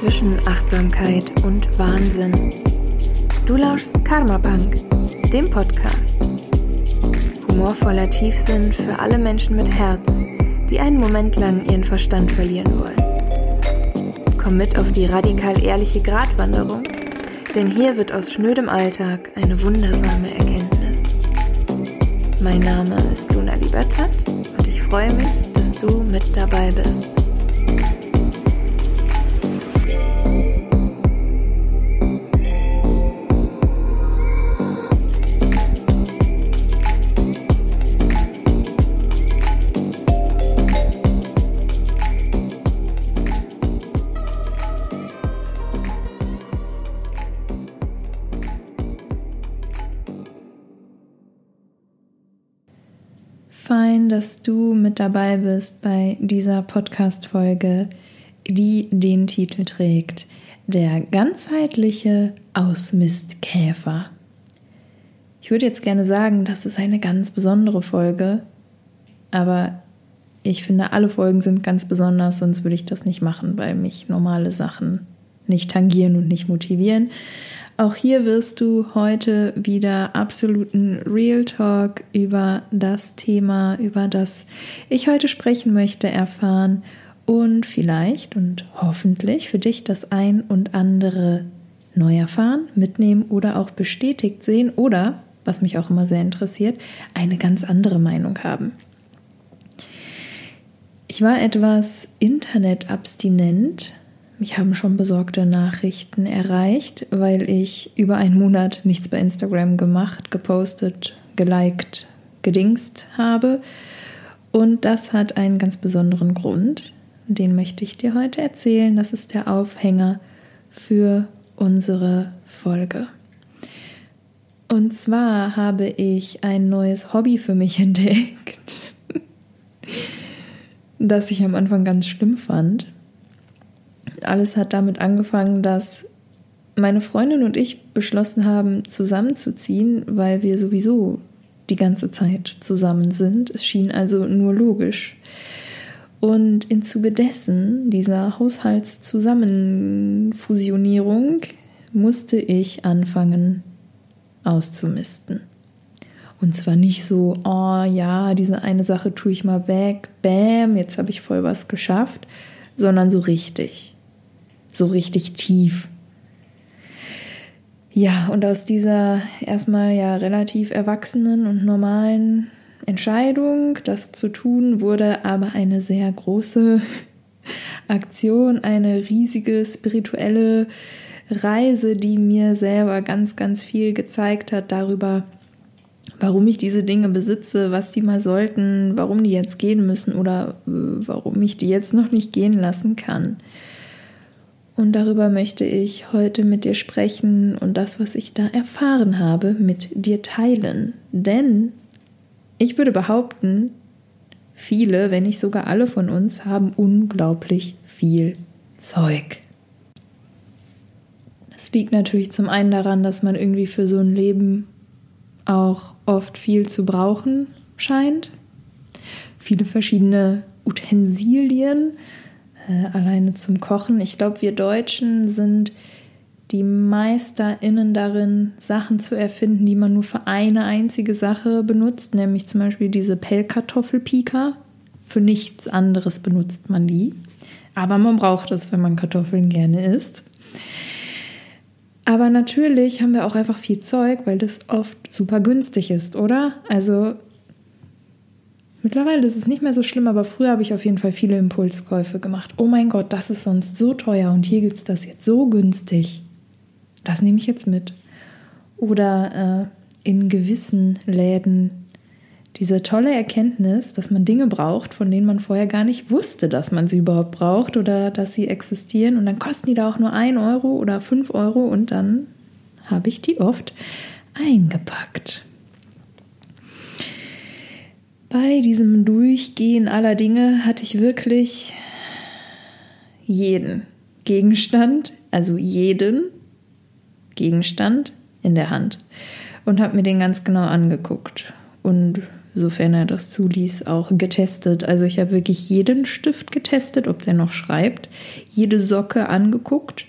zwischen Achtsamkeit und Wahnsinn. Du lauschst Karma Punk, dem Podcast. Humorvoller Tiefsinn für alle Menschen mit Herz, die einen Moment lang ihren Verstand verlieren wollen. Komm mit auf die radikal ehrliche Gratwanderung, denn hier wird aus schnödem Alltag eine wundersame Erkenntnis. Mein Name ist Luna Libertat und ich freue mich, dass du mit dabei bist. Dass du mit dabei bist bei dieser Podcast-Folge, die den Titel trägt: Der ganzheitliche Ausmistkäfer. Ich würde jetzt gerne sagen, das ist eine ganz besondere Folge, aber ich finde, alle Folgen sind ganz besonders, sonst würde ich das nicht machen, weil mich normale Sachen nicht tangieren und nicht motivieren. Auch hier wirst du heute wieder absoluten Real Talk über das Thema, über das ich heute sprechen möchte, erfahren und vielleicht und hoffentlich für dich das ein und andere neu erfahren, mitnehmen oder auch bestätigt sehen oder, was mich auch immer sehr interessiert, eine ganz andere Meinung haben. Ich war etwas internetabstinent mich haben schon besorgte Nachrichten erreicht, weil ich über einen Monat nichts bei Instagram gemacht, gepostet, geliked, gedingst habe. Und das hat einen ganz besonderen Grund. Den möchte ich dir heute erzählen. Das ist der Aufhänger für unsere Folge. Und zwar habe ich ein neues Hobby für mich entdeckt, das ich am Anfang ganz schlimm fand alles hat damit angefangen, dass meine Freundin und ich beschlossen haben, zusammenzuziehen, weil wir sowieso die ganze Zeit zusammen sind. Es schien also nur logisch. Und im Zuge dessen, dieser Haushaltszusammenfusionierung, musste ich anfangen auszumisten. Und zwar nicht so, oh ja, diese eine Sache tue ich mal weg, bam, jetzt habe ich voll was geschafft, sondern so richtig so richtig tief. Ja, und aus dieser erstmal ja relativ erwachsenen und normalen Entscheidung, das zu tun, wurde aber eine sehr große Aktion, eine riesige spirituelle Reise, die mir selber ganz, ganz viel gezeigt hat darüber, warum ich diese Dinge besitze, was die mal sollten, warum die jetzt gehen müssen oder äh, warum ich die jetzt noch nicht gehen lassen kann. Und darüber möchte ich heute mit dir sprechen und das, was ich da erfahren habe, mit dir teilen. Denn ich würde behaupten, viele, wenn nicht sogar alle von uns, haben unglaublich viel Zeug. Das liegt natürlich zum einen daran, dass man irgendwie für so ein Leben auch oft viel zu brauchen scheint. Viele verschiedene Utensilien, äh, alleine zum Kochen. Ich glaube, wir Deutschen sind die MeisterInnen darin, Sachen zu erfinden, die man nur für eine einzige Sache benutzt, nämlich zum Beispiel diese Pellkartoffelpika. Für nichts anderes benutzt man die. Aber man braucht es, wenn man Kartoffeln gerne isst. Aber natürlich haben wir auch einfach viel Zeug, weil das oft super günstig ist, oder? Also Mittlerweile ist es nicht mehr so schlimm, aber früher habe ich auf jeden Fall viele Impulskäufe gemacht. Oh mein Gott, das ist sonst so teuer und hier gibt es das jetzt so günstig. Das nehme ich jetzt mit. Oder äh, in gewissen Läden diese tolle Erkenntnis, dass man Dinge braucht, von denen man vorher gar nicht wusste, dass man sie überhaupt braucht oder dass sie existieren. Und dann kosten die da auch nur ein Euro oder fünf Euro und dann habe ich die oft eingepackt. Bei diesem Durchgehen aller Dinge hatte ich wirklich jeden Gegenstand, also jeden Gegenstand in der Hand und habe mir den ganz genau angeguckt. Und sofern er das zuließ, auch getestet. Also ich habe wirklich jeden Stift getestet, ob der noch schreibt, jede Socke angeguckt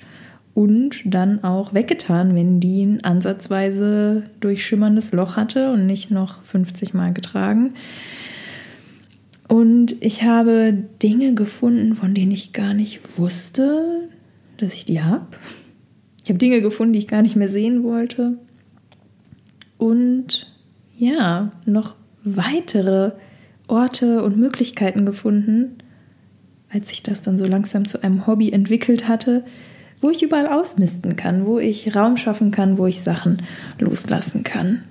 und dann auch weggetan, wenn die ein ansatzweise durchschimmerndes Loch hatte und nicht noch 50 Mal getragen. Und ich habe Dinge gefunden, von denen ich gar nicht wusste, dass ich die habe. Ich habe Dinge gefunden, die ich gar nicht mehr sehen wollte. Und ja, noch weitere Orte und Möglichkeiten gefunden, als sich das dann so langsam zu einem Hobby entwickelt hatte, wo ich überall ausmisten kann, wo ich Raum schaffen kann, wo ich Sachen loslassen kann.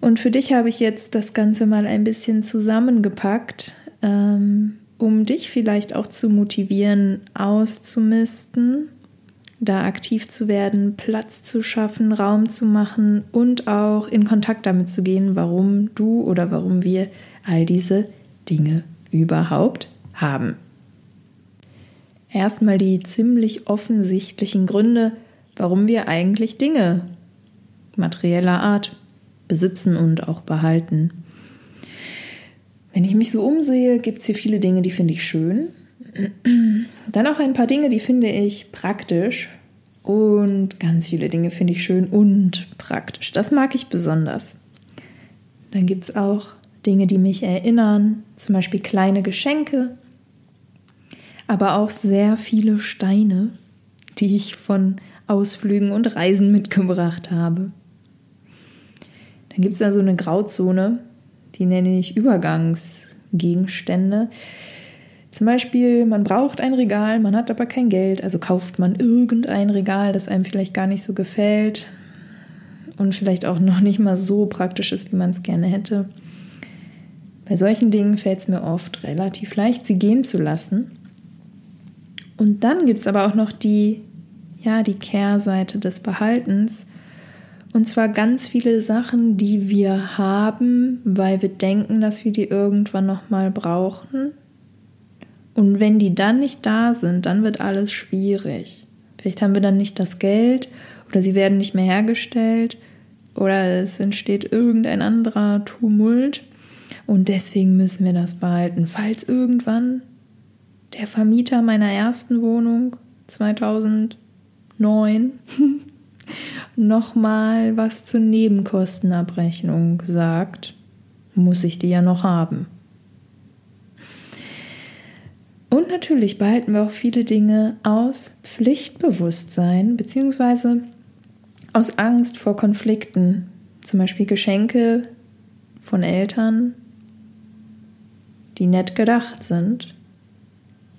Und für dich habe ich jetzt das Ganze mal ein bisschen zusammengepackt, ähm, um dich vielleicht auch zu motivieren, auszumisten da aktiv zu werden, Platz zu schaffen, Raum zu machen und auch in Kontakt damit zu gehen, warum du oder warum wir all diese Dinge überhaupt haben. Erstmal die ziemlich offensichtlichen Gründe, warum wir eigentlich Dinge materieller Art besitzen und auch behalten. Wenn ich mich so umsehe, gibt es hier viele Dinge, die finde ich schön. Dann auch ein paar Dinge, die finde ich praktisch. Und ganz viele Dinge finde ich schön und praktisch. Das mag ich besonders. Dann gibt es auch Dinge, die mich erinnern, zum Beispiel kleine Geschenke, aber auch sehr viele Steine, die ich von Ausflügen und Reisen mitgebracht habe. Dann gibt es da so eine Grauzone, die nenne ich Übergangsgegenstände. Zum Beispiel, man braucht ein Regal, man hat aber kein Geld, also kauft man irgendein Regal, das einem vielleicht gar nicht so gefällt und vielleicht auch noch nicht mal so praktisch ist, wie man es gerne hätte. Bei solchen Dingen fällt es mir oft relativ leicht, sie gehen zu lassen. Und dann gibt es aber auch noch die, ja, die Kehrseite des Behaltens. Und zwar ganz viele Sachen, die wir haben, weil wir denken, dass wir die irgendwann nochmal brauchen und wenn die dann nicht da sind, dann wird alles schwierig. Vielleicht haben wir dann nicht das Geld oder sie werden nicht mehr hergestellt oder es entsteht irgendein anderer Tumult und deswegen müssen wir das behalten. Falls irgendwann der Vermieter meiner ersten Wohnung 2009 nochmal was zur Nebenkostenabrechnung sagt, muss ich die ja noch haben. Und natürlich behalten wir auch viele Dinge aus Pflichtbewusstsein bzw. aus Angst vor Konflikten, zum Beispiel Geschenke von Eltern, die nett gedacht sind,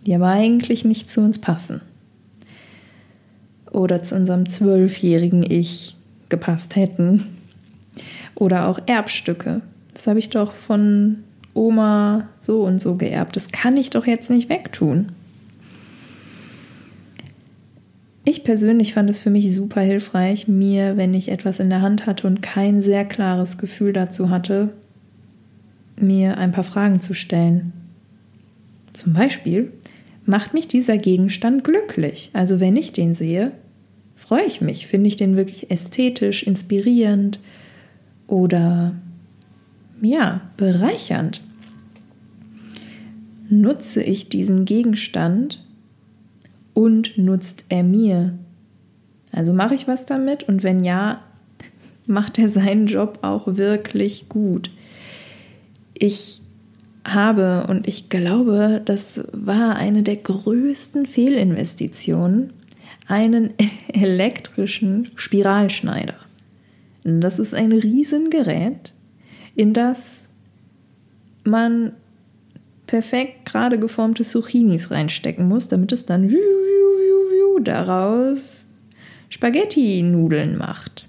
die aber eigentlich nicht zu uns passen. Oder zu unserem zwölfjährigen Ich gepasst hätten. Oder auch Erbstücke. Das habe ich doch von Oma so und so geerbt. Das kann ich doch jetzt nicht wegtun. Ich persönlich fand es für mich super hilfreich, mir, wenn ich etwas in der Hand hatte und kein sehr klares Gefühl dazu hatte, mir ein paar Fragen zu stellen. Zum Beispiel, macht mich dieser Gegenstand glücklich? Also wenn ich den sehe, freue ich mich, finde ich den wirklich ästhetisch, inspirierend oder ja, bereichernd nutze ich diesen Gegenstand und nutzt er mir? Also mache ich was damit und wenn ja, macht er seinen Job auch wirklich gut? Ich habe und ich glaube, das war eine der größten Fehlinvestitionen, einen elektrischen Spiralschneider. Das ist ein Riesengerät, in das man perfekt gerade geformte Zucchinis reinstecken muss, damit es dann daraus Spaghetti-Nudeln macht.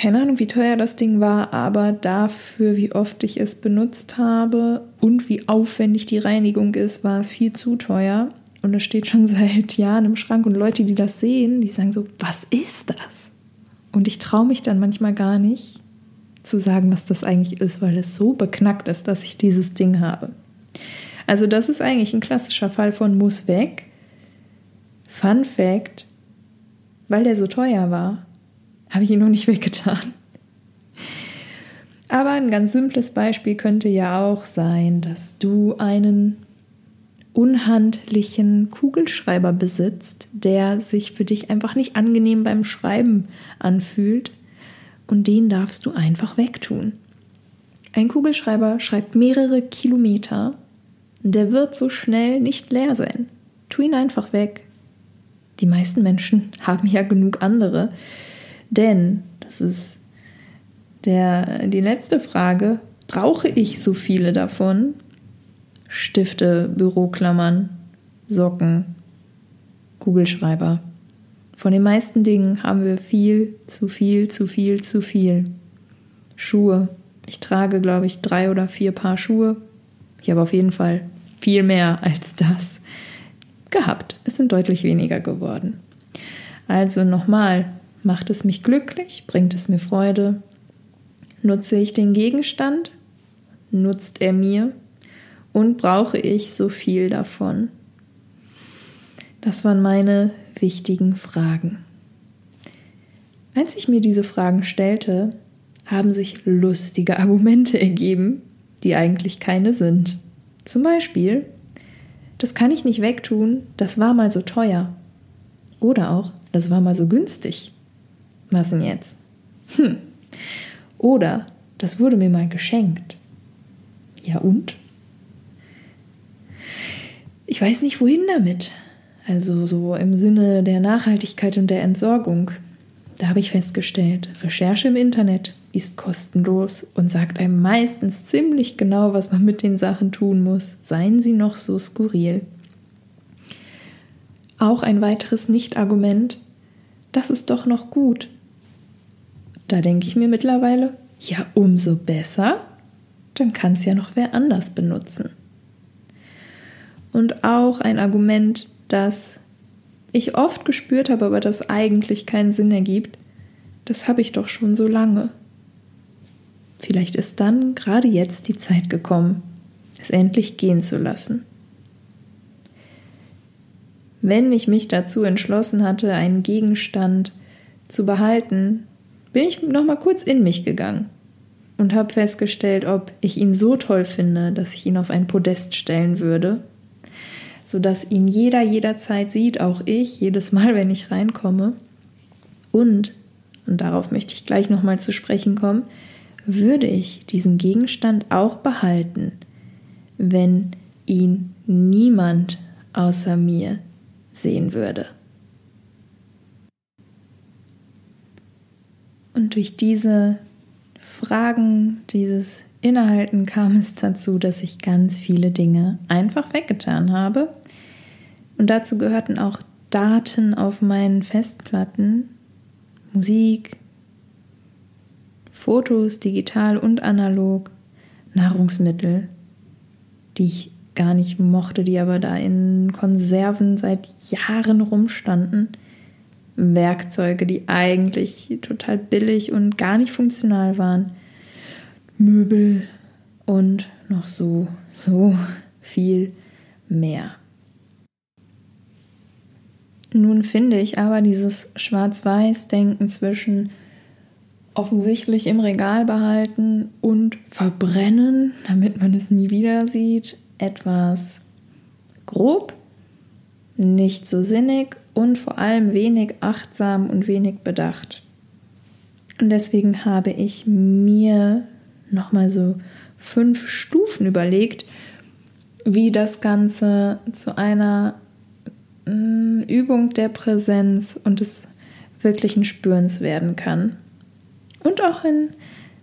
Keine Ahnung, wie teuer das Ding war, aber dafür, wie oft ich es benutzt habe und wie aufwendig die Reinigung ist, war es viel zu teuer. Und es steht schon seit Jahren im Schrank und Leute, die das sehen, die sagen so, was ist das? Und ich traue mich dann manchmal gar nicht, zu sagen, was das eigentlich ist, weil es so beknackt ist, dass ich dieses Ding habe. Also das ist eigentlich ein klassischer Fall von muss weg. Fun Fact, weil der so teuer war, habe ich ihn noch nicht weggetan. Aber ein ganz simples Beispiel könnte ja auch sein, dass du einen unhandlichen Kugelschreiber besitzt, der sich für dich einfach nicht angenehm beim Schreiben anfühlt und den darfst du einfach wegtun. Ein Kugelschreiber schreibt mehrere Kilometer und der wird so schnell nicht leer sein. Tu ihn einfach weg. Die meisten Menschen haben ja genug andere, denn das ist der, die letzte Frage, brauche ich so viele davon? Stifte, Büroklammern, Socken, Kugelschreiber. Von den meisten Dingen haben wir viel, zu viel, zu viel, zu viel. Schuhe. Ich trage, glaube ich, drei oder vier Paar Schuhe. Ich habe auf jeden Fall viel mehr als das gehabt. Es sind deutlich weniger geworden. Also nochmal, macht es mich glücklich? Bringt es mir Freude? Nutze ich den Gegenstand? Nutzt er mir? Und brauche ich so viel davon? Das waren meine wichtigen Fragen. Als ich mir diese Fragen stellte, haben sich lustige Argumente ergeben, die eigentlich keine sind. Zum Beispiel, das kann ich nicht wegtun, das war mal so teuer. Oder auch, das war mal so günstig. Was denn jetzt? Hm, oder das wurde mir mal geschenkt. Ja und? Ich weiß nicht, wohin damit. Also so im Sinne der Nachhaltigkeit und der Entsorgung. Da habe ich festgestellt, Recherche im Internet ist kostenlos und sagt einem meistens ziemlich genau, was man mit den Sachen tun muss, seien sie noch so skurril. Auch ein weiteres Nicht-Argument, das ist doch noch gut. Da denke ich mir mittlerweile, ja, umso besser, dann kann es ja noch wer anders benutzen. Und auch ein Argument, das ich oft gespürt habe, aber das eigentlich keinen Sinn ergibt, das habe ich doch schon so lange. Vielleicht ist dann gerade jetzt die Zeit gekommen, es endlich gehen zu lassen. Wenn ich mich dazu entschlossen hatte, einen Gegenstand zu behalten, bin ich noch mal kurz in mich gegangen und habe festgestellt, ob ich ihn so toll finde, dass ich ihn auf ein Podest stellen würde, sodass ihn jeder jederzeit sieht, auch ich, jedes Mal, wenn ich reinkomme. Und, und darauf möchte ich gleich noch mal zu sprechen kommen, würde ich diesen Gegenstand auch behalten, wenn ihn niemand außer mir sehen würde. Und durch diese Fragen, dieses Innehalten kam es dazu, dass ich ganz viele Dinge einfach weggetan habe. Und dazu gehörten auch Daten auf meinen Festplatten, Musik, Fotos, digital und analog, Nahrungsmittel, die ich gar nicht mochte, die aber da in Konserven seit Jahren rumstanden. Werkzeuge, die eigentlich total billig und gar nicht funktional waren. Möbel und noch so, so viel mehr. Nun finde ich aber dieses Schwarz-Weiß-Denken zwischen offensichtlich im Regal behalten und verbrennen, damit man es nie wieder sieht, etwas grob, nicht so sinnig und vor allem wenig achtsam und wenig bedacht. Und deswegen habe ich mir nochmal so fünf Stufen überlegt, wie das Ganze zu einer mm, Übung der Präsenz und des wirklichen Spürens werden kann. Und auch ein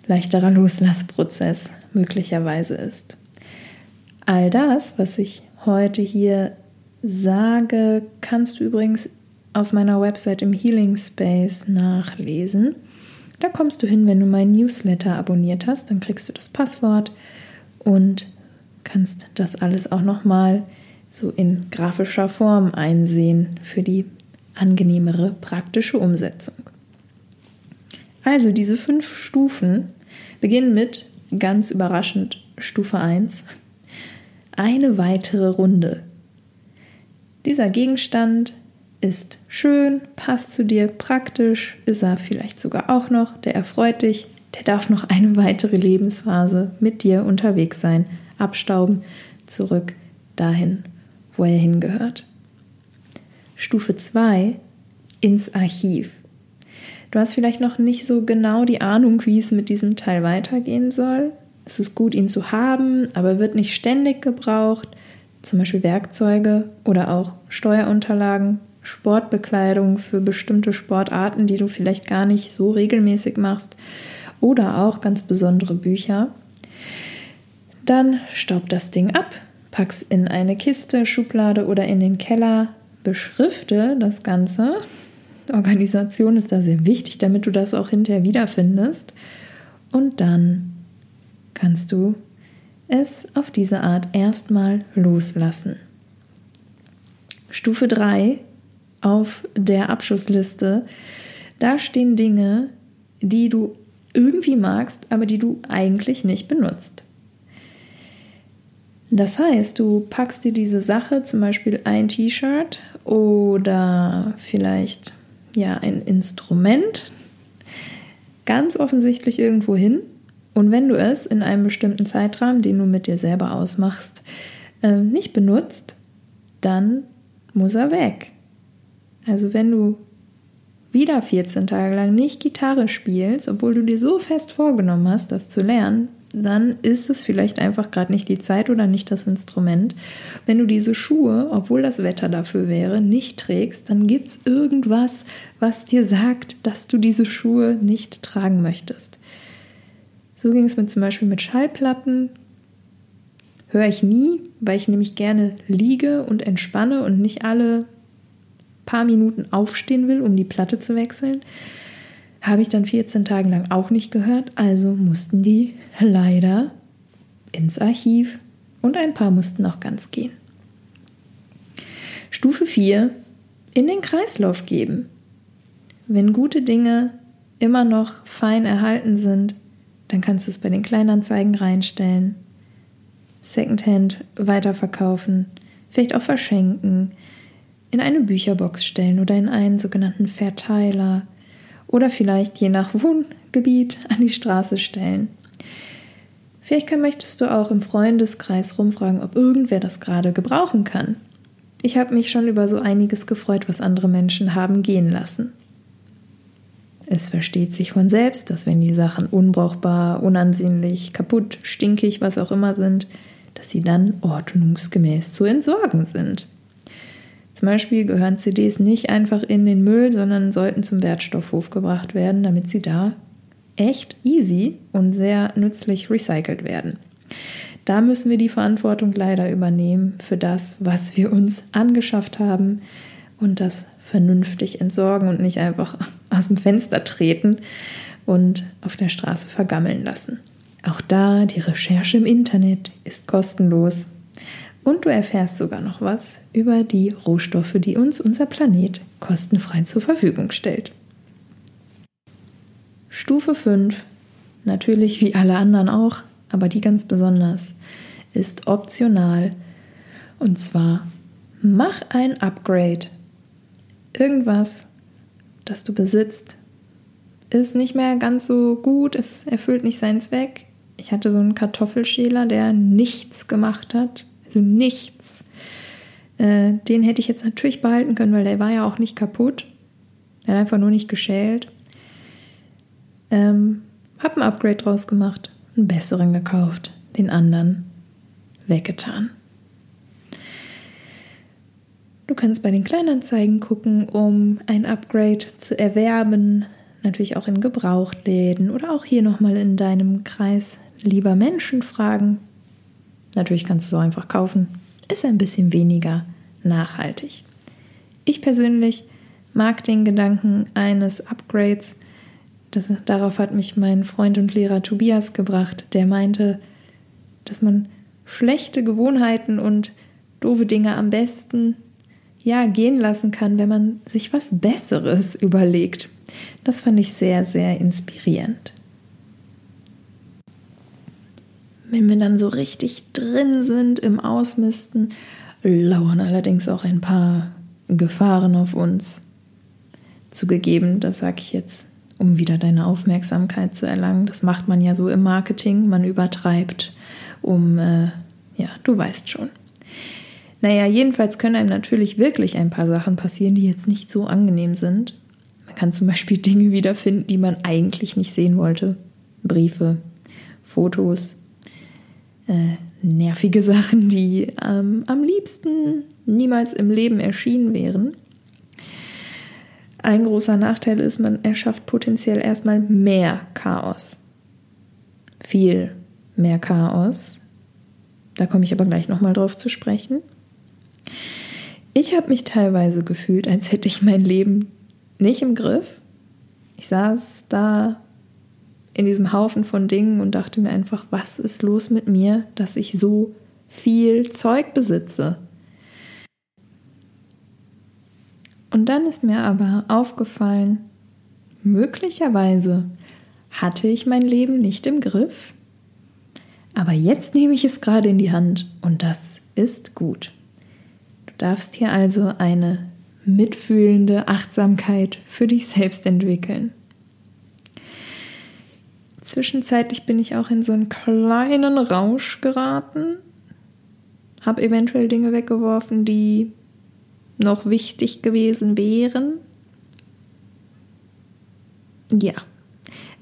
leichterer Loslassprozess möglicherweise ist. All das, was ich heute hier sage, kannst du übrigens auf meiner Website im Healing Space nachlesen. Da kommst du hin, wenn du meinen Newsletter abonniert hast, dann kriegst du das Passwort und kannst das alles auch nochmal so in grafischer Form einsehen für die angenehmere praktische Umsetzung. Also diese fünf Stufen beginnen mit ganz überraschend Stufe 1 eine weitere Runde. Dieser Gegenstand ist schön, passt zu dir, praktisch, ist er vielleicht sogar auch noch, der erfreut dich, der darf noch eine weitere Lebensphase mit dir unterwegs sein, abstauben, zurück dahin, wo er hingehört. Stufe 2 ins Archiv. Du hast vielleicht noch nicht so genau die Ahnung, wie es mit diesem Teil weitergehen soll. Es ist gut, ihn zu haben, aber wird nicht ständig gebraucht. Zum Beispiel Werkzeuge oder auch Steuerunterlagen, Sportbekleidung für bestimmte Sportarten, die du vielleicht gar nicht so regelmäßig machst oder auch ganz besondere Bücher. Dann staub das Ding ab, pack's in eine Kiste, Schublade oder in den Keller, beschrifte das Ganze. Organisation ist da sehr wichtig, damit du das auch hinterher wiederfindest. Und dann kannst du es auf diese Art erstmal loslassen. Stufe 3 auf der Abschussliste, da stehen Dinge, die du irgendwie magst, aber die du eigentlich nicht benutzt. Das heißt, du packst dir diese Sache, zum Beispiel ein T-Shirt oder vielleicht ja ein Instrument, ganz offensichtlich irgendwo hin. Und wenn du es in einem bestimmten Zeitrahmen, den du mit dir selber ausmachst, äh, nicht benutzt, dann muss er weg. Also wenn du wieder 14 Tage lang nicht Gitarre spielst, obwohl du dir so fest vorgenommen hast, das zu lernen, dann ist es vielleicht einfach gerade nicht die Zeit oder nicht das Instrument. Wenn du diese Schuhe, obwohl das Wetter dafür wäre, nicht trägst, dann gibt es irgendwas, was dir sagt, dass du diese Schuhe nicht tragen möchtest. So ging es mir zum Beispiel mit Schallplatten. Höre ich nie, weil ich nämlich gerne liege und entspanne und nicht alle paar Minuten aufstehen will, um die Platte zu wechseln. Habe ich dann 14 Tage lang auch nicht gehört, also mussten die leider ins Archiv und ein paar mussten auch ganz gehen. Stufe 4. In den Kreislauf geben. Wenn gute Dinge immer noch fein erhalten sind, dann kannst du es bei den Kleinanzeigen reinstellen, Secondhand weiterverkaufen, vielleicht auch verschenken, in eine Bücherbox stellen oder in einen sogenannten Verteiler oder vielleicht je nach Wohngebiet an die Straße stellen. Vielleicht möchtest du auch im Freundeskreis rumfragen, ob irgendwer das gerade gebrauchen kann. Ich habe mich schon über so einiges gefreut, was andere Menschen haben gehen lassen. Es versteht sich von selbst, dass wenn die Sachen unbrauchbar, unansehnlich, kaputt, stinkig, was auch immer sind, dass sie dann ordnungsgemäß zu entsorgen sind. Zum Beispiel gehören CDs nicht einfach in den Müll, sondern sollten zum Wertstoffhof gebracht werden, damit sie da echt easy und sehr nützlich recycelt werden. Da müssen wir die Verantwortung leider übernehmen für das, was wir uns angeschafft haben und das vernünftig entsorgen und nicht einfach aus dem Fenster treten und auf der Straße vergammeln lassen. Auch da die Recherche im Internet ist kostenlos und du erfährst sogar noch was über die Rohstoffe, die uns unser Planet kostenfrei zur Verfügung stellt. Stufe 5, natürlich wie alle anderen auch, aber die ganz besonders, ist optional. Und zwar mach ein Upgrade. Irgendwas, das du besitzt, ist nicht mehr ganz so gut, es erfüllt nicht seinen Zweck. Ich hatte so einen Kartoffelschäler, der nichts gemacht hat. Also nichts. Äh, den hätte ich jetzt natürlich behalten können, weil der war ja auch nicht kaputt. Er hat einfach nur nicht geschält. Ähm, hab ein Upgrade draus gemacht, einen besseren gekauft, den anderen weggetan. Du kannst bei den Kleinanzeigen gucken, um ein Upgrade zu erwerben. Natürlich auch in Gebrauchtläden oder auch hier nochmal in deinem Kreis lieber Menschen fragen. Natürlich kannst du so einfach kaufen. Ist ein bisschen weniger nachhaltig. Ich persönlich mag den Gedanken eines Upgrades. Das, darauf hat mich mein Freund und Lehrer Tobias gebracht, der meinte, dass man schlechte Gewohnheiten und doofe Dinge am besten ja gehen lassen kann, wenn man sich was Besseres überlegt. Das fand ich sehr, sehr inspirierend. Wenn wir dann so richtig drin sind im Ausmisten, lauern allerdings auch ein paar Gefahren auf uns. Zugegeben, das sage ich jetzt, um wieder deine Aufmerksamkeit zu erlangen. Das macht man ja so im Marketing, man übertreibt, um, äh, ja, du weißt schon. Naja, jedenfalls können einem natürlich wirklich ein paar Sachen passieren, die jetzt nicht so angenehm sind. Man kann zum Beispiel Dinge wiederfinden, die man eigentlich nicht sehen wollte. Briefe, Fotos, äh, nervige Sachen, die ähm, am liebsten niemals im Leben erschienen wären. Ein großer Nachteil ist, man erschafft potenziell erstmal mehr Chaos. Viel mehr Chaos. Da komme ich aber gleich nochmal drauf zu sprechen. Ich habe mich teilweise gefühlt, als hätte ich mein Leben nicht im Griff. Ich saß da in diesem Haufen von Dingen und dachte mir einfach, was ist los mit mir, dass ich so viel Zeug besitze? Und dann ist mir aber aufgefallen, möglicherweise hatte ich mein Leben nicht im Griff, aber jetzt nehme ich es gerade in die Hand und das ist gut. Darfst hier also eine mitfühlende Achtsamkeit für dich selbst entwickeln. Zwischenzeitlich bin ich auch in so einen kleinen Rausch geraten, habe eventuell Dinge weggeworfen, die noch wichtig gewesen wären. Ja,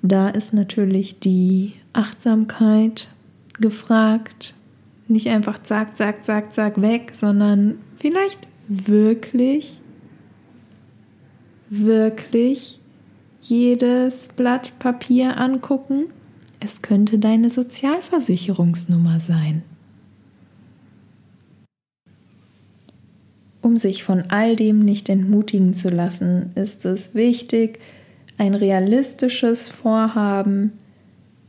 da ist natürlich die Achtsamkeit gefragt. Nicht einfach zack, zack, zack, zack weg, sondern vielleicht wirklich, wirklich jedes Blatt Papier angucken. Es könnte deine Sozialversicherungsnummer sein. Um sich von all dem nicht entmutigen zu lassen, ist es wichtig, ein realistisches Vorhaben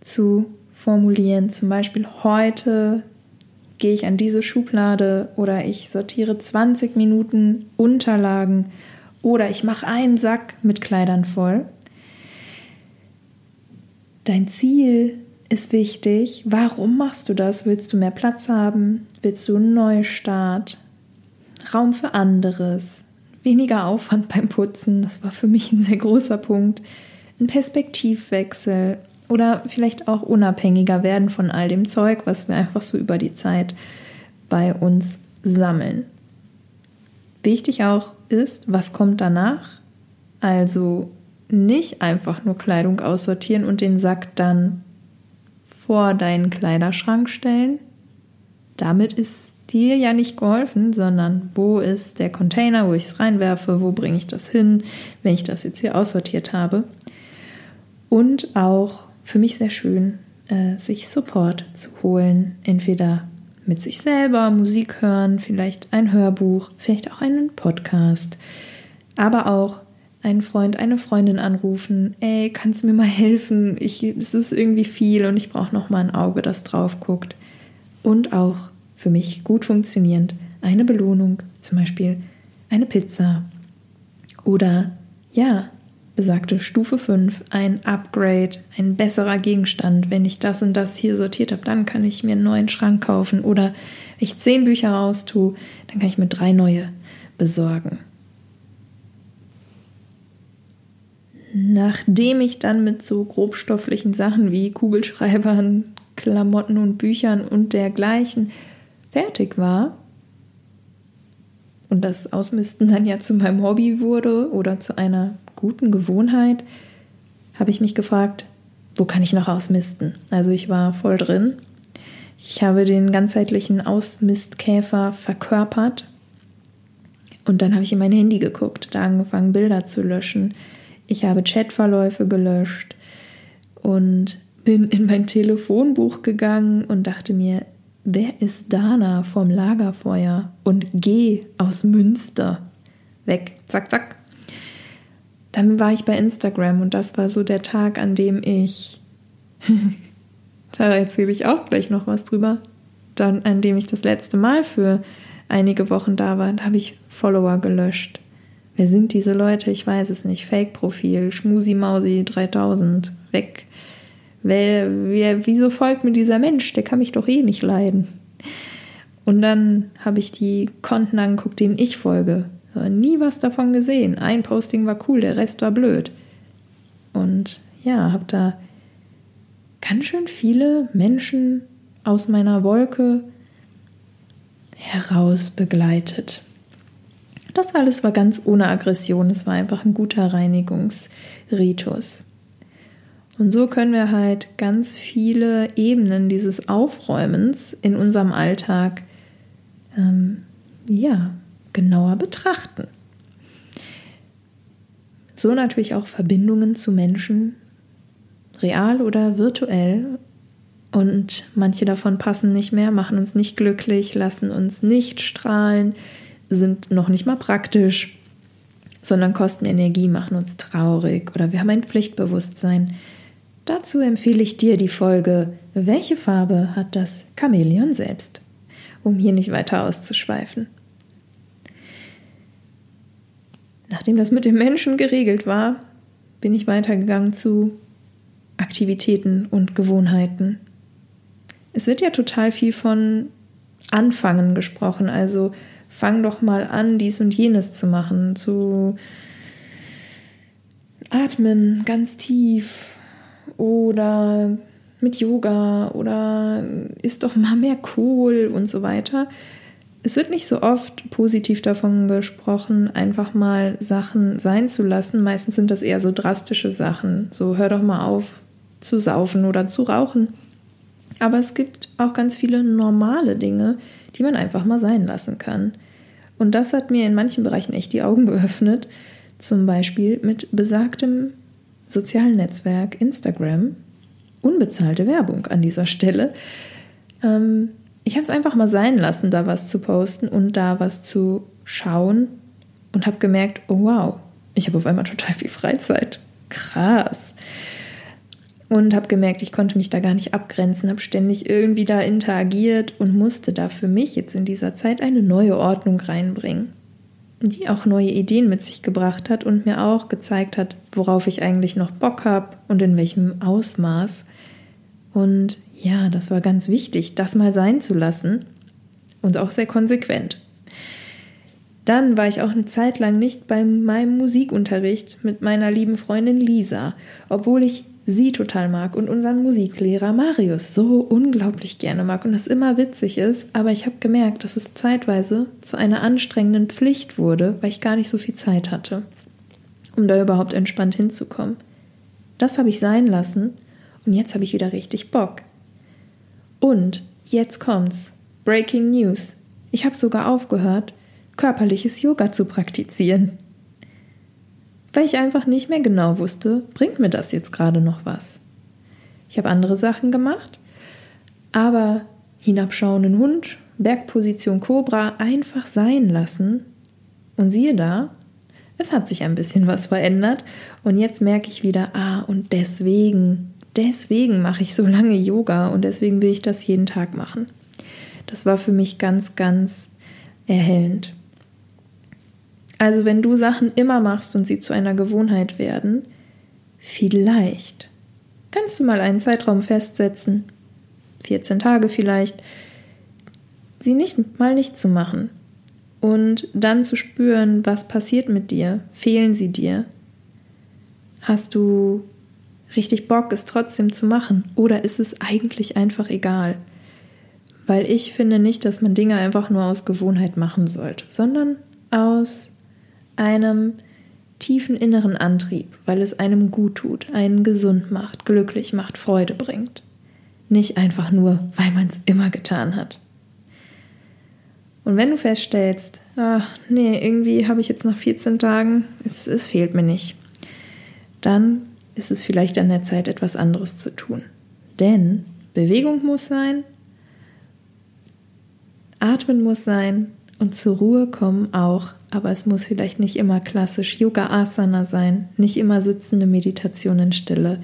zu formulieren. Zum Beispiel heute gehe ich an diese Schublade oder ich sortiere 20 Minuten Unterlagen oder ich mache einen Sack mit Kleidern voll. Dein Ziel ist wichtig. Warum machst du das? Willst du mehr Platz haben? Willst du einen Neustart? Raum für anderes, weniger Aufwand beim Putzen, das war für mich ein sehr großer Punkt, ein Perspektivwechsel oder vielleicht auch unabhängiger werden von all dem Zeug, was wir einfach so über die Zeit bei uns sammeln. Wichtig auch ist, was kommt danach? Also nicht einfach nur Kleidung aussortieren und den Sack dann vor deinen Kleiderschrank stellen. Damit ist dir ja nicht geholfen, sondern wo ist der Container, wo ich es reinwerfe, wo bringe ich das hin, wenn ich das jetzt hier aussortiert habe. Und auch für mich sehr schön, äh, sich Support zu holen, entweder mit sich selber Musik hören, vielleicht ein Hörbuch, vielleicht auch einen Podcast, aber auch einen Freund, eine Freundin anrufen, ey, kannst du mir mal helfen? Ich, es ist irgendwie viel und ich brauche noch mal ein Auge, das drauf guckt. Und auch für mich gut funktionierend eine Belohnung, zum Beispiel eine Pizza oder ja, besagte Stufe 5, ein Upgrade, ein besserer Gegenstand. Wenn ich das und das hier sortiert habe, dann kann ich mir einen neuen Schrank kaufen oder wenn ich zehn Bücher raustue, dann kann ich mir drei neue besorgen. Nachdem ich dann mit so grobstofflichen Sachen wie Kugelschreibern, Klamotten und Büchern und dergleichen fertig war und das Ausmisten dann ja zu meinem Hobby wurde oder zu einer guten Gewohnheit, habe ich mich gefragt, wo kann ich noch ausmisten? Also ich war voll drin. Ich habe den ganzheitlichen Ausmistkäfer verkörpert und dann habe ich in mein Handy geguckt, da angefangen Bilder zu löschen. Ich habe Chatverläufe gelöscht und bin in mein Telefonbuch gegangen und dachte mir, Wer ist Dana vom Lagerfeuer und geh aus Münster? Weg, zack, zack. Dann war ich bei Instagram und das war so der Tag, an dem ich, da erzähle ich auch gleich noch was drüber, dann an dem ich das letzte Mal für einige Wochen da war, da habe ich Follower gelöscht. Wer sind diese Leute? Ich weiß es nicht. Fake-Profil, Schmusi Mausi 3000, weg. Wer, wer, wieso folgt mir dieser Mensch? Der kann mich doch eh nicht leiden. Und dann habe ich die Konten angeguckt, denen ich folge. Nie was davon gesehen. Ein Posting war cool, der Rest war blöd. Und ja, habe da ganz schön viele Menschen aus meiner Wolke heraus begleitet. Das alles war ganz ohne Aggression, es war einfach ein guter Reinigungsritus. Und so können wir halt ganz viele Ebenen dieses Aufräumens in unserem Alltag ähm, ja, genauer betrachten. So natürlich auch Verbindungen zu Menschen, real oder virtuell. Und manche davon passen nicht mehr, machen uns nicht glücklich, lassen uns nicht strahlen, sind noch nicht mal praktisch, sondern kosten Energie, machen uns traurig oder wir haben ein Pflichtbewusstsein. Dazu empfehle ich dir die Folge Welche Farbe hat das Chamäleon selbst? Um hier nicht weiter auszuschweifen. Nachdem das mit dem Menschen geregelt war, bin ich weitergegangen zu Aktivitäten und Gewohnheiten. Es wird ja total viel von Anfangen gesprochen, also fang doch mal an, dies und jenes zu machen, zu atmen ganz tief oder mit Yoga oder isst doch mal mehr Kohl und so weiter. Es wird nicht so oft positiv davon gesprochen, einfach mal Sachen sein zu lassen. Meistens sind das eher so drastische Sachen. So hör doch mal auf zu saufen oder zu rauchen. Aber es gibt auch ganz viele normale Dinge, die man einfach mal sein lassen kann. Und das hat mir in manchen Bereichen echt die Augen geöffnet. Zum Beispiel mit besagtem sozialen Netzwerk Instagram. Unbezahlte Werbung an dieser Stelle. Ähm, ich habe es einfach mal sein lassen, da was zu posten und da was zu schauen und habe gemerkt, oh wow, ich habe auf einmal total viel Freizeit. Krass und habe gemerkt, ich konnte mich da gar nicht abgrenzen, habe ständig irgendwie da interagiert und musste da für mich jetzt in dieser Zeit eine neue Ordnung reinbringen, die auch neue Ideen mit sich gebracht hat und mir auch gezeigt hat, worauf ich eigentlich noch Bock habe und in welchem Ausmaß. Und ja, das war ganz wichtig, das mal sein zu lassen und auch sehr konsequent. Dann war ich auch eine Zeit lang nicht bei meinem Musikunterricht mit meiner lieben Freundin Lisa, obwohl ich sie total mag und unseren Musiklehrer Marius so unglaublich gerne mag und das immer witzig ist, aber ich habe gemerkt, dass es zeitweise zu einer anstrengenden Pflicht wurde, weil ich gar nicht so viel Zeit hatte, um da überhaupt entspannt hinzukommen. Das habe ich sein lassen und jetzt habe ich wieder richtig Bock. Und jetzt kommt's. Breaking News. Ich habe sogar aufgehört, körperliches Yoga zu praktizieren weil ich einfach nicht mehr genau wusste, bringt mir das jetzt gerade noch was. Ich habe andere Sachen gemacht, aber hinabschauenden Hund, Bergposition Cobra einfach sein lassen und siehe da, es hat sich ein bisschen was verändert und jetzt merke ich wieder, ah, und deswegen, deswegen mache ich so lange Yoga und deswegen will ich das jeden Tag machen. Das war für mich ganz, ganz erhellend. Also wenn du Sachen immer machst und sie zu einer Gewohnheit werden, vielleicht kannst du mal einen Zeitraum festsetzen, 14 Tage vielleicht, sie nicht mal nicht zu machen und dann zu spüren, was passiert mit dir, fehlen sie dir, hast du richtig Bock, es trotzdem zu machen oder ist es eigentlich einfach egal? Weil ich finde nicht, dass man Dinge einfach nur aus Gewohnheit machen sollte, sondern aus einem tiefen inneren Antrieb, weil es einem gut tut, einen gesund macht, glücklich macht, Freude bringt. Nicht einfach nur, weil man es immer getan hat. Und wenn du feststellst, ach nee, irgendwie habe ich jetzt nach 14 Tagen, es, es fehlt mir nicht, dann ist es vielleicht an der Zeit, etwas anderes zu tun. Denn Bewegung muss sein, Atmen muss sein und zur Ruhe kommen auch aber es muss vielleicht nicht immer klassisch Yoga Asana sein, nicht immer sitzende Meditation in Stille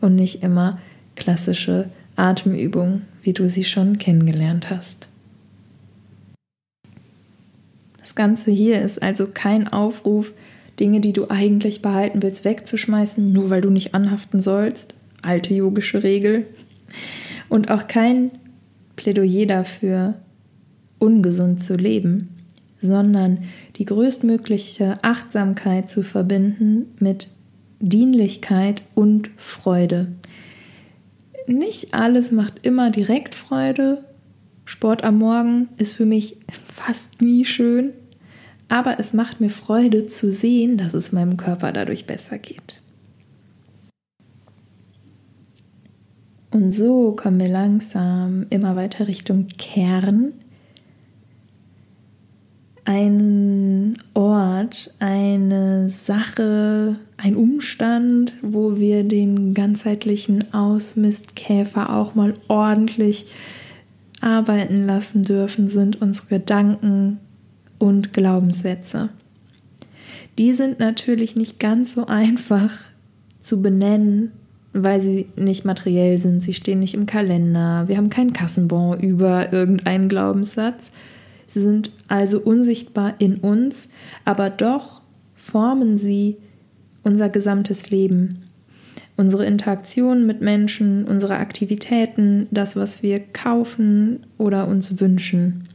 und nicht immer klassische Atemübungen, wie du sie schon kennengelernt hast. Das Ganze hier ist also kein Aufruf, Dinge, die du eigentlich behalten willst, wegzuschmeißen, nur weil du nicht anhaften sollst. Alte yogische Regel. Und auch kein Plädoyer dafür, ungesund zu leben, sondern die größtmögliche Achtsamkeit zu verbinden mit Dienlichkeit und Freude. Nicht alles macht immer direkt Freude. Sport am Morgen ist für mich fast nie schön, aber es macht mir Freude zu sehen, dass es meinem Körper dadurch besser geht. Und so kommen wir langsam immer weiter Richtung Kern. Einen Ort, eine Sache, ein Umstand, wo wir den ganzheitlichen Ausmistkäfer auch mal ordentlich arbeiten lassen dürfen, sind unsere Gedanken und Glaubenssätze. Die sind natürlich nicht ganz so einfach zu benennen weil sie nicht materiell sind, sie stehen nicht im Kalender, wir haben keinen Kassenbon über irgendeinen Glaubenssatz. Sie sind also unsichtbar in uns, aber doch formen sie unser gesamtes Leben. Unsere Interaktion mit Menschen, unsere Aktivitäten, das, was wir kaufen oder uns wünschen.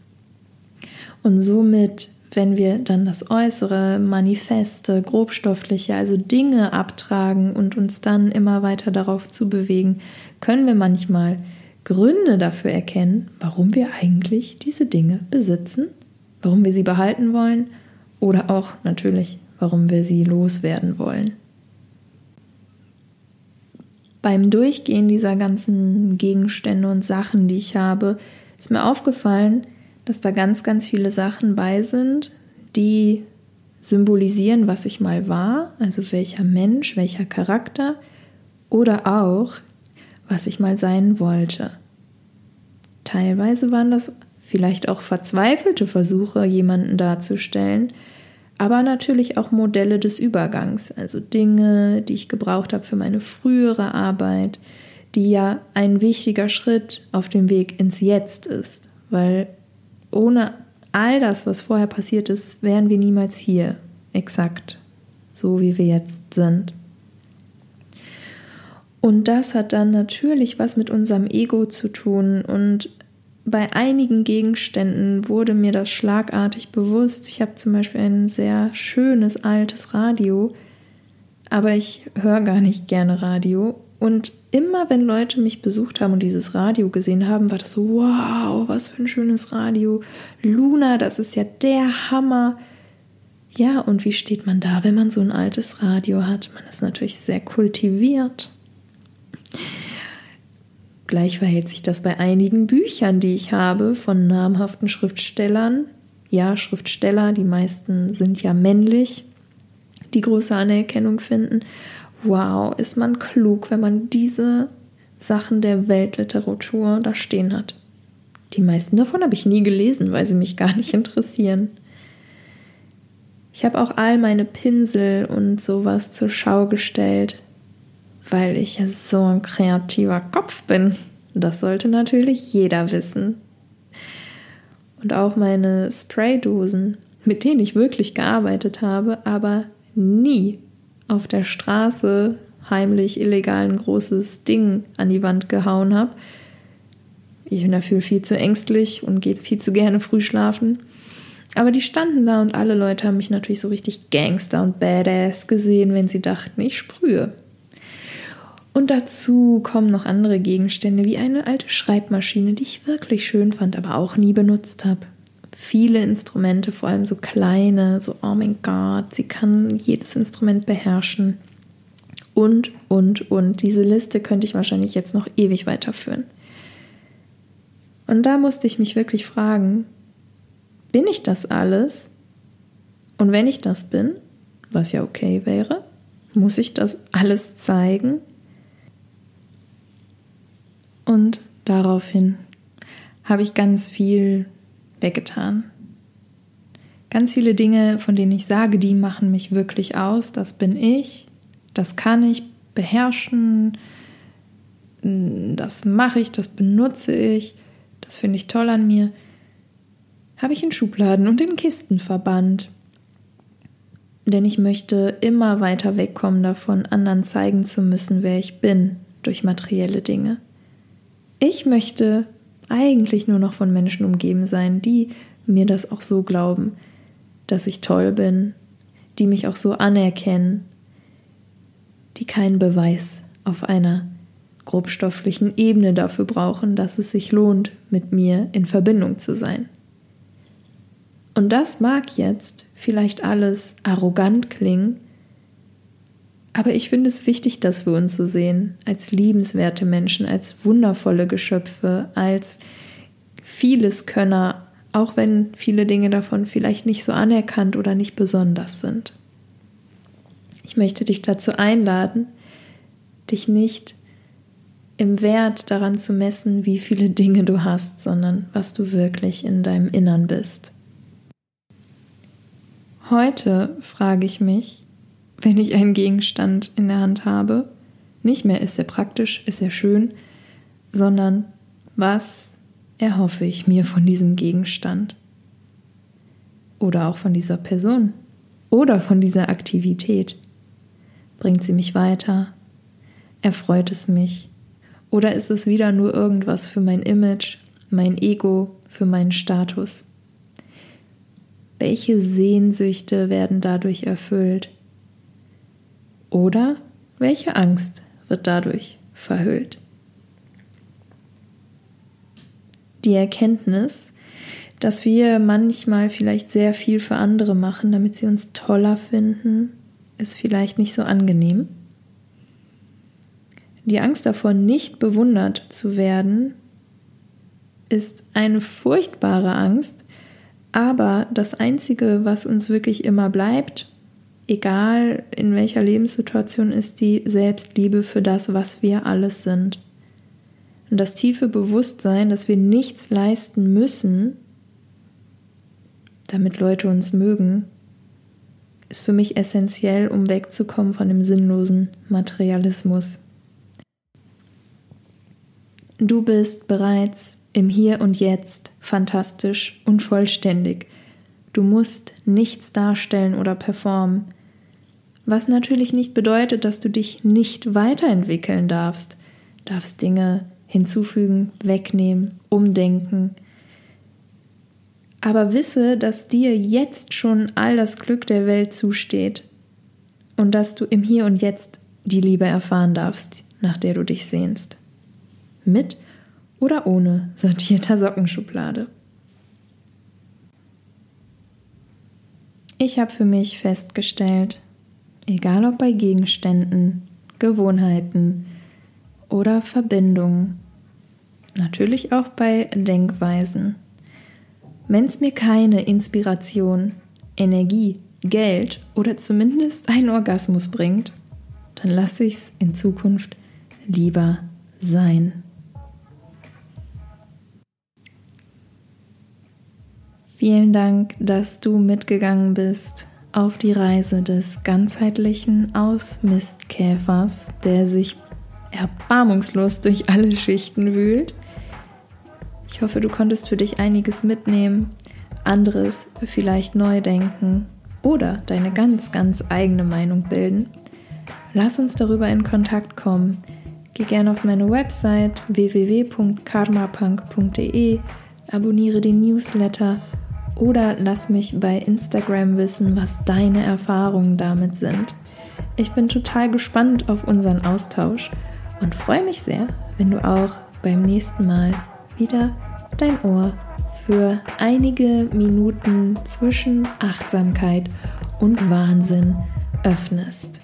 Und somit wenn wir dann das Äußere, Manifeste, grobstoffliche, also Dinge abtragen und uns dann immer weiter darauf zu bewegen, können wir manchmal Gründe dafür erkennen, warum wir eigentlich diese Dinge besitzen, warum wir sie behalten wollen oder auch natürlich, warum wir sie loswerden wollen. Beim Durchgehen dieser ganzen Gegenstände und Sachen, die ich habe, ist mir aufgefallen, dass da ganz, ganz viele Sachen bei sind, die symbolisieren, was ich mal war, also welcher Mensch, welcher Charakter oder auch, was ich mal sein wollte. Teilweise waren das vielleicht auch verzweifelte Versuche, jemanden darzustellen, aber natürlich auch Modelle des Übergangs, also Dinge, die ich gebraucht habe für meine frühere Arbeit, die ja ein wichtiger Schritt auf dem Weg ins Jetzt ist, weil ohne all das, was vorher passiert ist, wären wir niemals hier, exakt so wie wir jetzt sind. Und das hat dann natürlich was mit unserem Ego zu tun. Und bei einigen Gegenständen wurde mir das schlagartig bewusst. Ich habe zum Beispiel ein sehr schönes altes Radio, aber ich höre gar nicht gerne Radio. Und immer wenn Leute mich besucht haben und dieses Radio gesehen haben, war das so, wow, was für ein schönes Radio. Luna, das ist ja der Hammer. Ja, und wie steht man da, wenn man so ein altes Radio hat? Man ist natürlich sehr kultiviert. Gleich verhält sich das bei einigen Büchern, die ich habe von namhaften Schriftstellern. Ja, Schriftsteller, die meisten sind ja männlich, die große Anerkennung finden wow, ist man klug, wenn man diese Sachen der Weltliteratur da stehen hat. Die meisten davon habe ich nie gelesen, weil sie mich gar nicht interessieren. Ich habe auch all meine Pinsel und sowas zur Schau gestellt, weil ich ja so ein kreativer Kopf bin. Das sollte natürlich jeder wissen. Und auch meine Spraydosen, mit denen ich wirklich gearbeitet habe, aber nie auf der Straße heimlich illegal ein großes Ding an die Wand gehauen habe. Ich bin dafür viel zu ängstlich und gehe viel zu gerne früh schlafen. Aber die standen da und alle Leute haben mich natürlich so richtig Gangster und Badass gesehen, wenn sie dachten, ich sprühe. Und dazu kommen noch andere Gegenstände wie eine alte Schreibmaschine, die ich wirklich schön fand, aber auch nie benutzt habe viele Instrumente, vor allem so kleine, so, oh mein Gott, sie kann jedes Instrument beherrschen. Und, und, und. Diese Liste könnte ich wahrscheinlich jetzt noch ewig weiterführen. Und da musste ich mich wirklich fragen, bin ich das alles? Und wenn ich das bin, was ja okay wäre, muss ich das alles zeigen? Und daraufhin habe ich ganz viel weggetan. Ganz viele Dinge, von denen ich sage, die machen mich wirklich aus, das bin ich, das kann ich beherrschen, das mache ich, das benutze ich, das finde ich toll an mir, habe ich in Schubladen und in Kisten verbannt. Denn ich möchte immer weiter wegkommen davon, anderen zeigen zu müssen, wer ich bin durch materielle Dinge. Ich möchte eigentlich nur noch von Menschen umgeben sein, die mir das auch so glauben. dass ich toll bin, die mich auch so anerkennen, die keinen Beweis auf einer grobstofflichen Ebene dafür brauchen, dass es sich lohnt, mit mir in Verbindung zu sein. Und das mag jetzt vielleicht alles arrogant klingen, aber ich finde es wichtig, dass wir uns so sehen, als liebenswerte Menschen, als wundervolle Geschöpfe, als vieles Könner, auch wenn viele Dinge davon vielleicht nicht so anerkannt oder nicht besonders sind. Ich möchte dich dazu einladen, dich nicht im Wert daran zu messen, wie viele Dinge du hast, sondern was du wirklich in deinem Innern bist. Heute frage ich mich, wenn ich einen Gegenstand in der Hand habe, nicht mehr ist er praktisch, ist er schön, sondern was erhoffe ich mir von diesem Gegenstand? Oder auch von dieser Person? Oder von dieser Aktivität? Bringt sie mich weiter? Erfreut es mich? Oder ist es wieder nur irgendwas für mein Image, mein Ego, für meinen Status? Welche Sehnsüchte werden dadurch erfüllt? Oder welche Angst wird dadurch verhüllt? Die Erkenntnis, dass wir manchmal vielleicht sehr viel für andere machen, damit sie uns toller finden, ist vielleicht nicht so angenehm. Die Angst davor, nicht bewundert zu werden, ist eine furchtbare Angst, aber das Einzige, was uns wirklich immer bleibt, egal in welcher Lebenssituation, ist die Selbstliebe für das, was wir alles sind. Und das tiefe Bewusstsein, dass wir nichts leisten müssen, damit Leute uns mögen, ist für mich essentiell, um wegzukommen von dem sinnlosen Materialismus. Du bist bereits im Hier und Jetzt fantastisch und vollständig. Du musst nichts darstellen oder performen. Was natürlich nicht bedeutet, dass du dich nicht weiterentwickeln darfst. Darfst Dinge hinzufügen, wegnehmen, umdenken. Aber wisse, dass dir jetzt schon all das Glück der Welt zusteht und dass du im Hier und Jetzt die Liebe erfahren darfst, nach der du dich sehnst mit oder ohne sortierter Sockenschublade. Ich habe für mich festgestellt, egal ob bei Gegenständen, Gewohnheiten oder Verbindungen, natürlich auch bei Denkweisen, wenn es mir keine Inspiration, Energie, Geld oder zumindest einen Orgasmus bringt, dann lasse ich es in Zukunft lieber sein. Vielen Dank, dass du mitgegangen bist auf die Reise des ganzheitlichen Ausmistkäfers, der sich erbarmungslos durch alle Schichten wühlt. Ich hoffe, du konntest für dich einiges mitnehmen, anderes vielleicht neu denken oder deine ganz, ganz eigene Meinung bilden. Lass uns darüber in Kontakt kommen. Geh gerne auf meine Website www.karmapunk.de, abonniere den Newsletter oder lass mich bei Instagram wissen, was deine Erfahrungen damit sind. Ich bin total gespannt auf unseren Austausch und freue mich sehr, wenn du auch beim nächsten Mal wieder dein Ohr für einige Minuten zwischen Achtsamkeit und Wahnsinn öffnest.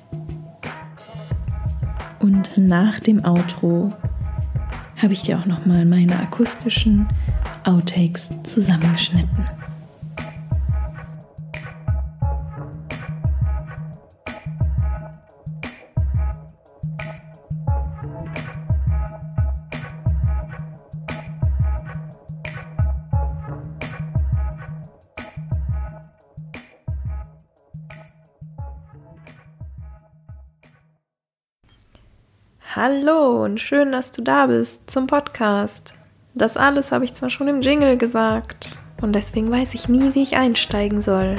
Und nach dem Outro habe ich dir auch noch mal meine akustischen Outtakes zusammengeschnitten. Hallo und schön, dass du da bist zum Podcast. Das alles habe ich zwar schon im Jingle gesagt und deswegen weiß ich nie, wie ich einsteigen soll.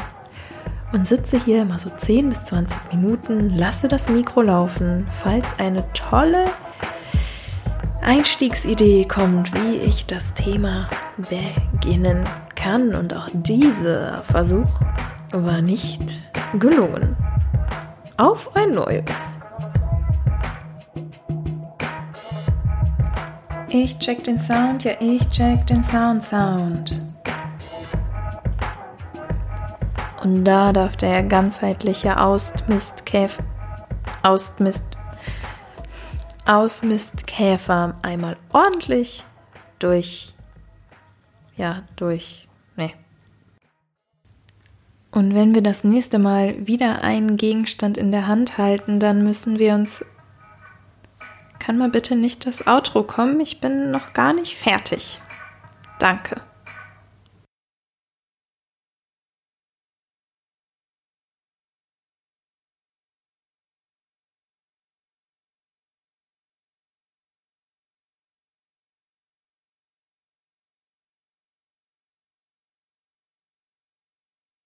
Und sitze hier immer so 10 bis 20 Minuten, lasse das Mikro laufen, falls eine tolle Einstiegsidee kommt, wie ich das Thema beginnen kann. Und auch dieser Versuch war nicht gelungen. Auf ein neues. Ich check den Sound, ja, ich check den Sound, Sound. Und da darf der ganzheitliche Ausmistkäfer, Ausmist, Ausmistkäfer einmal ordentlich durch, ja, durch, ne. Und wenn wir das nächste Mal wieder einen Gegenstand in der Hand halten, dann müssen wir uns. Kann mal bitte nicht das Outro kommen? Ich bin noch gar nicht fertig. Danke.